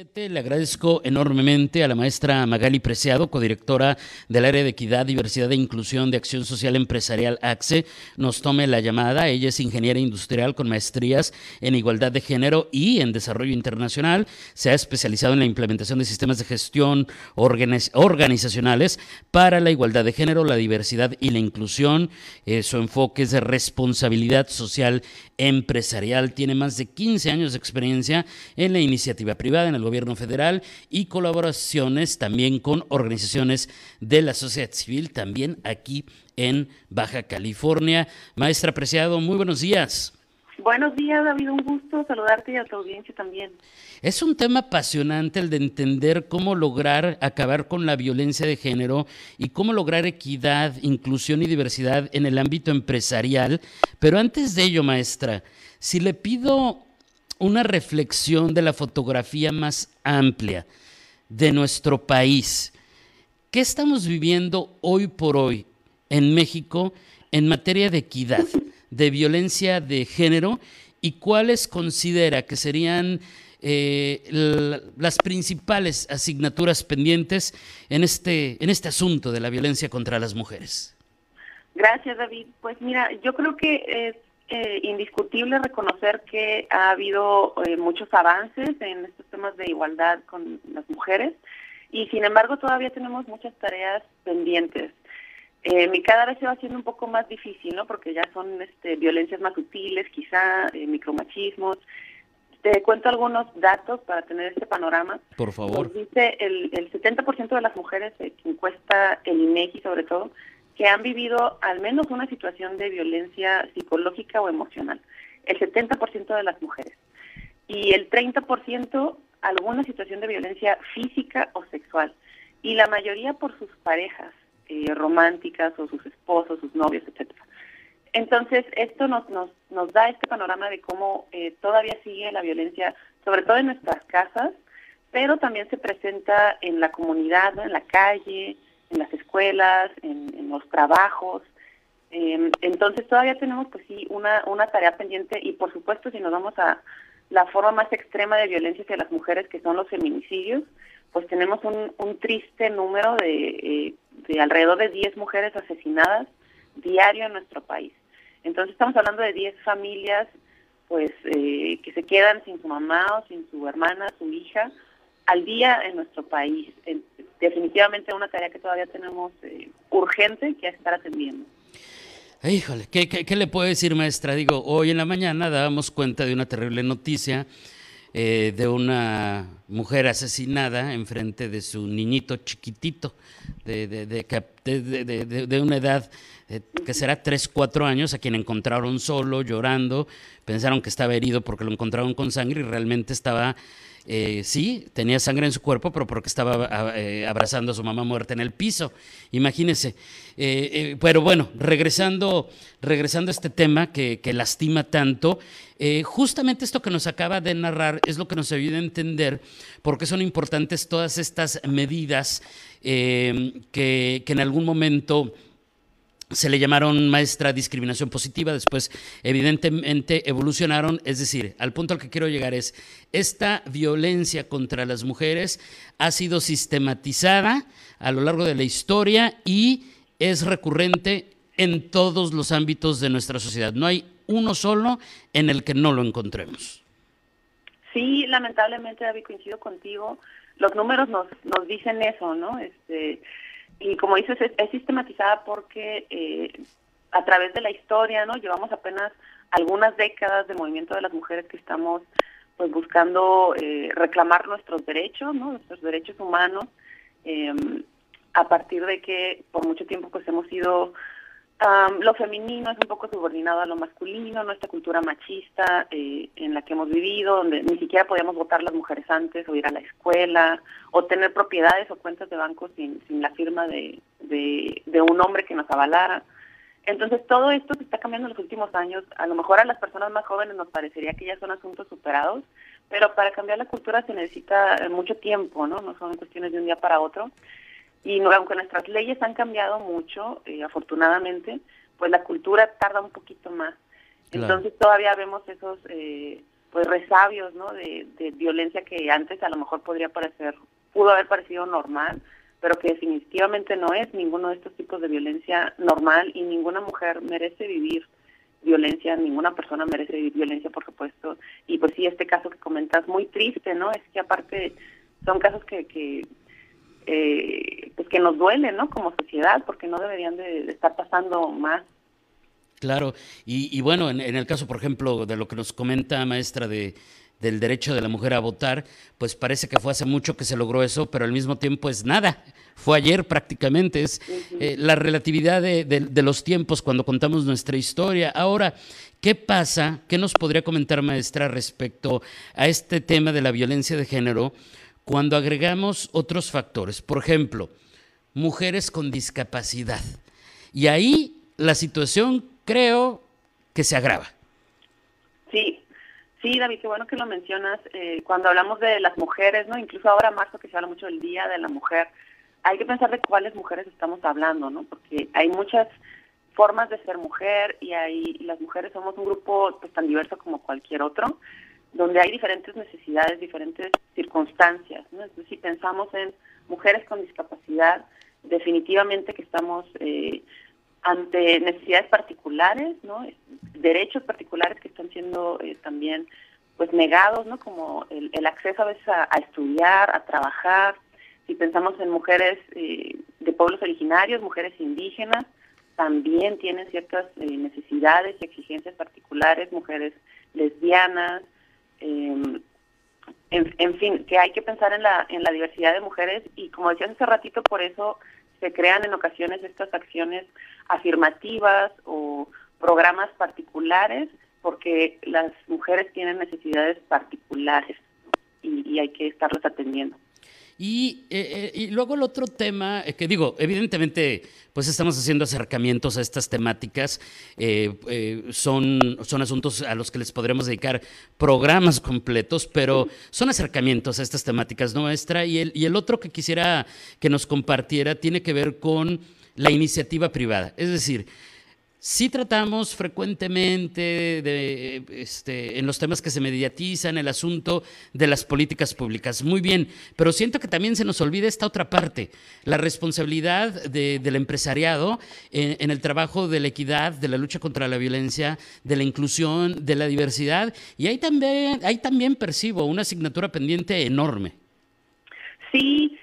Le agradezco enormemente a la maestra Magali Preciado, codirectora del área de Equidad, Diversidad e Inclusión de Acción Social Empresarial AXE, nos tome la llamada. Ella es ingeniera industrial con maestrías en igualdad de género y en desarrollo internacional. Se ha especializado en la implementación de sistemas de gestión organizacionales para la igualdad de género, la diversidad y la inclusión. Eh, su enfoque es de responsabilidad social empresarial. Tiene más de 15 años de experiencia en la iniciativa privada, en el gobierno federal y colaboraciones también con organizaciones de la sociedad civil, también aquí en Baja California. Maestra Preciado, muy buenos días. Buenos días, David. Un gusto saludarte y a tu audiencia también. Es un tema apasionante el de entender cómo lograr acabar con la violencia de género y cómo lograr equidad, inclusión y diversidad en el ámbito empresarial. Pero antes de ello, maestra, si le pido una reflexión de la fotografía más amplia de nuestro país, ¿qué estamos viviendo hoy por hoy en México en materia de equidad? de violencia de género y cuáles considera que serían eh, las principales asignaturas pendientes en este, en este asunto de la violencia contra las mujeres. Gracias, David. Pues mira, yo creo que eh, indiscutible reconocer que ha habido eh, muchos avances en estos temas de igualdad con las mujeres y sin embargo todavía tenemos muchas tareas pendientes. Eh, cada vez se va haciendo un poco más difícil, ¿no? Porque ya son este, violencias más sutiles, quizá eh, micromachismos. Te cuento algunos datos para tener este panorama. Por favor. dice el, el 70% de las mujeres que encuesta el INEGI sobre todo, que han vivido al menos una situación de violencia psicológica o emocional. El 70% de las mujeres. Y el 30% alguna situación de violencia física o sexual. Y la mayoría por sus parejas. Eh, románticas o sus esposos, sus novios, etcétera. Entonces, esto nos, nos, nos da este panorama de cómo eh, todavía sigue la violencia, sobre todo en nuestras casas, pero también se presenta en la comunidad, en la calle, en las escuelas, en, los trabajos. Em, entonces, todavía tenemos, pues sí, una, una tarea pendiente y, por supuesto, si nos vamos a la forma más extrema de violencia hacia las mujeres, que son los feminicidios, pues tenemos un, un triste número de eh, de alrededor de 10 mujeres asesinadas diario en nuestro país. Entonces estamos hablando de 10 familias pues eh, que se quedan sin su mamá o sin su hermana, su hija, al día en nuestro país. Definitivamente una tarea que todavía tenemos eh, urgente que estar atendiendo. Híjole, ¿qué, ¿qué, le puedo decir, maestra? Digo, hoy en la mañana dábamos cuenta de una terrible noticia eh, de una mujer asesinada enfrente de su niñito chiquitito, de, de, de, de una edad eh, que será 3, 4 años, a quien encontraron solo, llorando, pensaron que estaba herido porque lo encontraron con sangre y realmente estaba eh, sí, tenía sangre en su cuerpo, pero porque estaba eh, abrazando a su mamá muerta en el piso. Imagínense. Pero bueno, regresando, regresando a este tema que, lastima tanto, justamente esto que nos acaba de narrar es lo que nos ayuda a entender por qué son importantes todas estas medidas que, que en algún momento se le llamaron maestra discriminación positiva, después evidentemente evolucionaron, es decir, al punto al que quiero llegar es, esta violencia contra las mujeres ha sido sistematizada a lo largo de la historia y es recurrente en todos los ámbitos de nuestra sociedad. No hay uno solo en el que no lo encontremos. Sí, lamentablemente, David, coincido contigo. Los números nos, nos dicen eso, ¿no? Este, y como dices, es, sistematizada porque eh, a través de la historia, ¿no? Llevamos apenas algunas décadas de movimiento de las mujeres que estamos pues buscando eh, reclamar nuestros derechos, ¿no? Nuestros derechos humanos, eh, a partir de que por mucho tiempo pues hemos sido lo femenino es un poco subordinado a lo masculino, nuestra cultura machista eh, en la que hemos vivido, donde ni siquiera podíamos votar las mujeres antes o ir a la escuela o tener propiedades o cuentas de banco sin, sin la firma de, de, un hombre que nos avalara. Entonces todo esto se está cambiando en los últimos años. A lo mejor a las personas más jóvenes nos parecería que ya son asuntos superados, pero para cambiar la cultura se necesita eh, mucho tiempo, ¿no? No son cuestiones de un día para otro. Y aunque nuestras leyes han cambiado mucho, eh, afortunadamente, pues la cultura tarda un poquito más. Entonces todavía vemos esos eh, pues resabios, ¿no? De, de violencia que antes a lo mejor podría parecer, pudo haber parecido normal, pero que definitivamente no es ninguno de estos tipos de violencia normal y ninguna mujer merece vivir violencia, ninguna persona merece vivir violencia, por supuesto. Y pues sí, este caso que comentas, muy triste, ¿no? Es que aparte son casos que, que eh, pues que nos duelen, ¿no? Como sociedad, porque no deberían de, estar pasando más. Claro, y, y bueno, en, en, el caso, por ejemplo, de lo que nos comenta maestra de, del derecho de la mujer a votar, pues parece que fue hace mucho que se logró eso, pero al mismo tiempo es nada. Fue ayer prácticamente, es eh, la relatividad de, de, los tiempos cuando contamos nuestra historia. Ahora, ¿qué pasa? ¿Qué nos podría comentar, maestra, respecto a este tema de la violencia de género cuando agregamos otros factores? Por ejemplo, mujeres con discapacidad. Y ahí la situación creo que se agrava. Sí, Sí, David, qué bueno que lo mencionas. Eh, cuando hablamos de las mujeres, no, incluso ahora marzo que se habla mucho del Día de la Mujer, hay que pensar de cuáles mujeres estamos hablando, ¿no? Porque hay muchas formas de ser mujer y hay las mujeres somos un grupo pues tan diverso como cualquier otro, donde hay diferentes necesidades, diferentes circunstancias. Entonces, si pensamos en mujeres con discapacidad, definitivamente que estamos eh, ante necesidades particulares, ¿no? derechos particulares que están siendo eh, también pues negados, ¿no? como el, el acceso a veces a, estudiar, a trabajar. Si pensamos en mujeres eh, de pueblos originarios, mujeres indígenas, también tienen ciertas eh, necesidades y exigencias particulares, mujeres lesbianas, em, en, en, fin, que hay que pensar en la, en la diversidad de mujeres y como decías hace ratito, por eso se crean en ocasiones estas acciones afirmativas o programas particulares porque las mujeres tienen necesidades particulares y, y hay que estarlas atendiendo. Y, eh, eh, y, luego el otro tema, eh, que digo, evidentemente, pues estamos haciendo acercamientos a estas temáticas, eh, son, son asuntos a los que les podremos dedicar programas completos, pero son acercamientos a estas temáticas, ¿no, maestra? Y el, y el otro que quisiera que nos compartiera tiene que ver con la iniciativa privada. Es decir, Sí tratamos frecuentemente de, este, en los temas que se mediatizan el asunto de las políticas públicas. Muy bien, pero siento que también se nos olvida esta otra parte, la responsabilidad del empresariado en, en, el trabajo de la equidad, de la lucha contra la violencia, de la inclusión, de la diversidad. Y ahí también, ahí también percibo una asignatura pendiente enorme. Sí,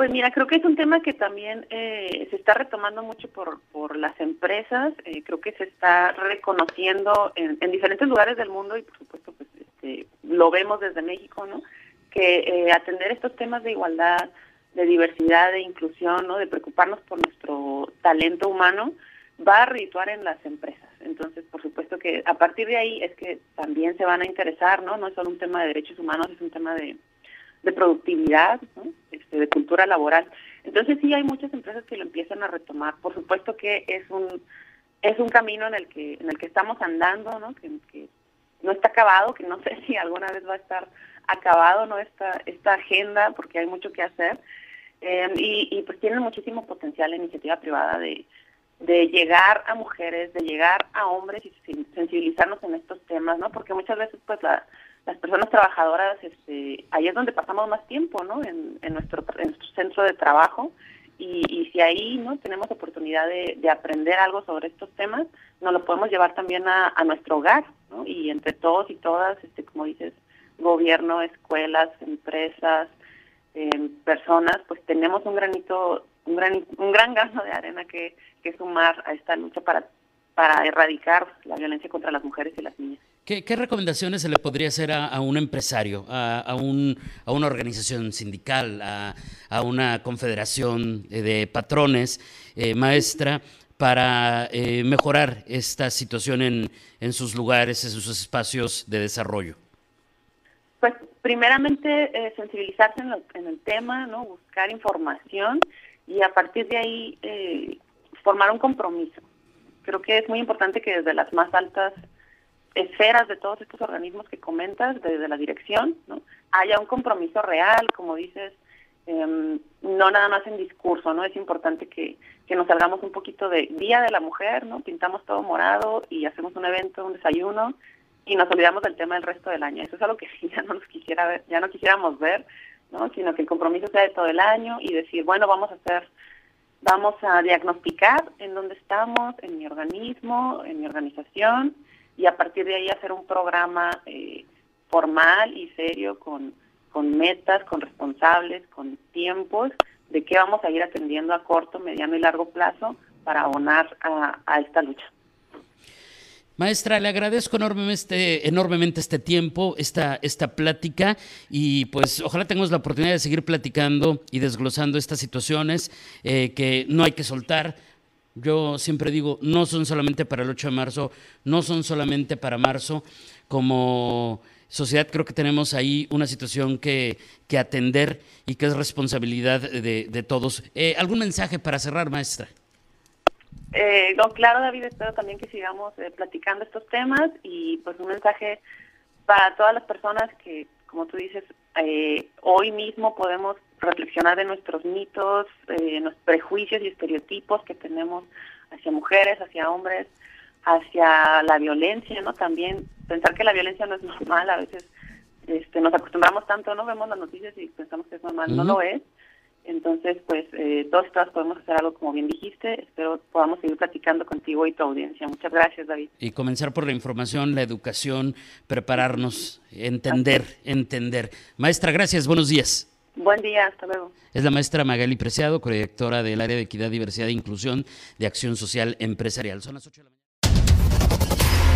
pues mira, creo que es un tema que también eh, se está retomando mucho por, por las empresas, eh, creo que se está reconociendo en, en, diferentes lugares del mundo y por supuesto pues este, lo vemos desde México, ¿no? Que eh, atender estos temas de igualdad, de diversidad, de inclusión, ¿no? De preocuparnos por nuestro talento humano va a redituar en las empresas. Entonces, por supuesto que a partir de ahí es que también se van a interesar, ¿no? No es solo un tema de derechos humanos, es un tema de de productividad, ¿no? Este, de cultura laboral. Entonces sí hay muchas empresas que lo empiezan a retomar. Por supuesto que es un es un camino en el que en el que estamos andando, ¿no? Que, que no está acabado, que no sé si alguna vez va a estar acabado, ¿no? Esta esta agenda, porque hay mucho que hacer. Eh, y, y pues tiene muchísimo potencial la iniciativa privada de, de llegar a mujeres, de llegar a hombres y sensibilizarnos en estos temas, ¿no? Porque muchas veces pues la, las personas trabajadoras, este, ahí es donde pasamos más tiempo, ¿no? En, nuestro, en nuestro centro de trabajo. Y, y si ahí no tenemos oportunidad de, de, aprender algo sobre estos temas, nos lo podemos llevar también a, nuestro hogar. Y entre todos y todas, este, como dices, gobierno, escuelas, empresas, eh, personas, pues tenemos un granito, un gran, un gran grano de arena que, que sumar a esta lucha para, para erradicar la violencia contra las mujeres y las niñas. ¿Qué, ¿Qué, recomendaciones se le podría hacer a, un empresario, a, un, a, una organización sindical, a, una confederación de patrones, eh, maestra, para eh, mejorar esta situación en, en, sus lugares, en sus espacios de desarrollo? Pues primeramente eh, sensibilizarse en, en, el tema, no buscar información y a partir de ahí eh, formar un compromiso Creo que es muy importante que desde las más altas esferas de todos estos organismos que comentas, desde la dirección, ¿no? haya un compromiso real, como dices, em, no nada más en discurso, ¿no? Es importante que, que nos salgamos un poquito de Día de la Mujer, ¿no? Pintamos todo morado y hacemos un evento, un desayuno y nos olvidamos del tema el resto del año. Eso es algo que ya no nos quisiera ver, ya no quisiéramos ver, ¿no? Sino que el compromiso sea de todo el año y decir, bueno, vamos a hacer vamos a diagnosticar en dónde estamos, en mi organismo, en mi organización, y a partir de ahí hacer un programa eh, formal y serio con, con metas, con responsables, con tiempos de qué vamos a ir atendiendo a corto, mediano y largo plazo para abonar a, esta lucha. Maestra, le agradezco enormemente, enormemente este tiempo, esta, esta plática y pues ojalá tengamos la oportunidad de seguir platicando y desglosando estas situaciones eh, que no hay que soltar yo siempre digo, no son solamente para el 8 de marzo, no son solamente para marzo. Como sociedad creo que tenemos ahí una situación que, que atender y que es responsabilidad de, todos. Eh, ¿Algún mensaje para cerrar, maestra? Eh, claro, David, espero también que sigamos eh, platicando estos temas y pues un mensaje para todas las personas que, como tú dices, eh, hoy mismo podemos reflexionar de nuestros mitos, eh, los prejuicios y estereotipos que tenemos hacia mujeres, hacia hombres, hacia la violencia, ¿no? También pensar que la violencia no es normal, a veces este, nos acostumbramos tanto, no vemos las noticias y pensamos que es normal, no lo es. Entonces, pues, eh, todos y todas podemos hacer algo como bien dijiste. Espero podamos seguir platicando contigo y tu audiencia. Muchas gracias, David. Y comenzar por la información, la educación, prepararnos, entender, entender. Maestra, gracias, buenos días. Buen día, hasta luego. Es la maestra Magali Preciado, correctora del área de equidad, diversidad e inclusión de Acción Social Empresarial. Son las 8 de la mañana.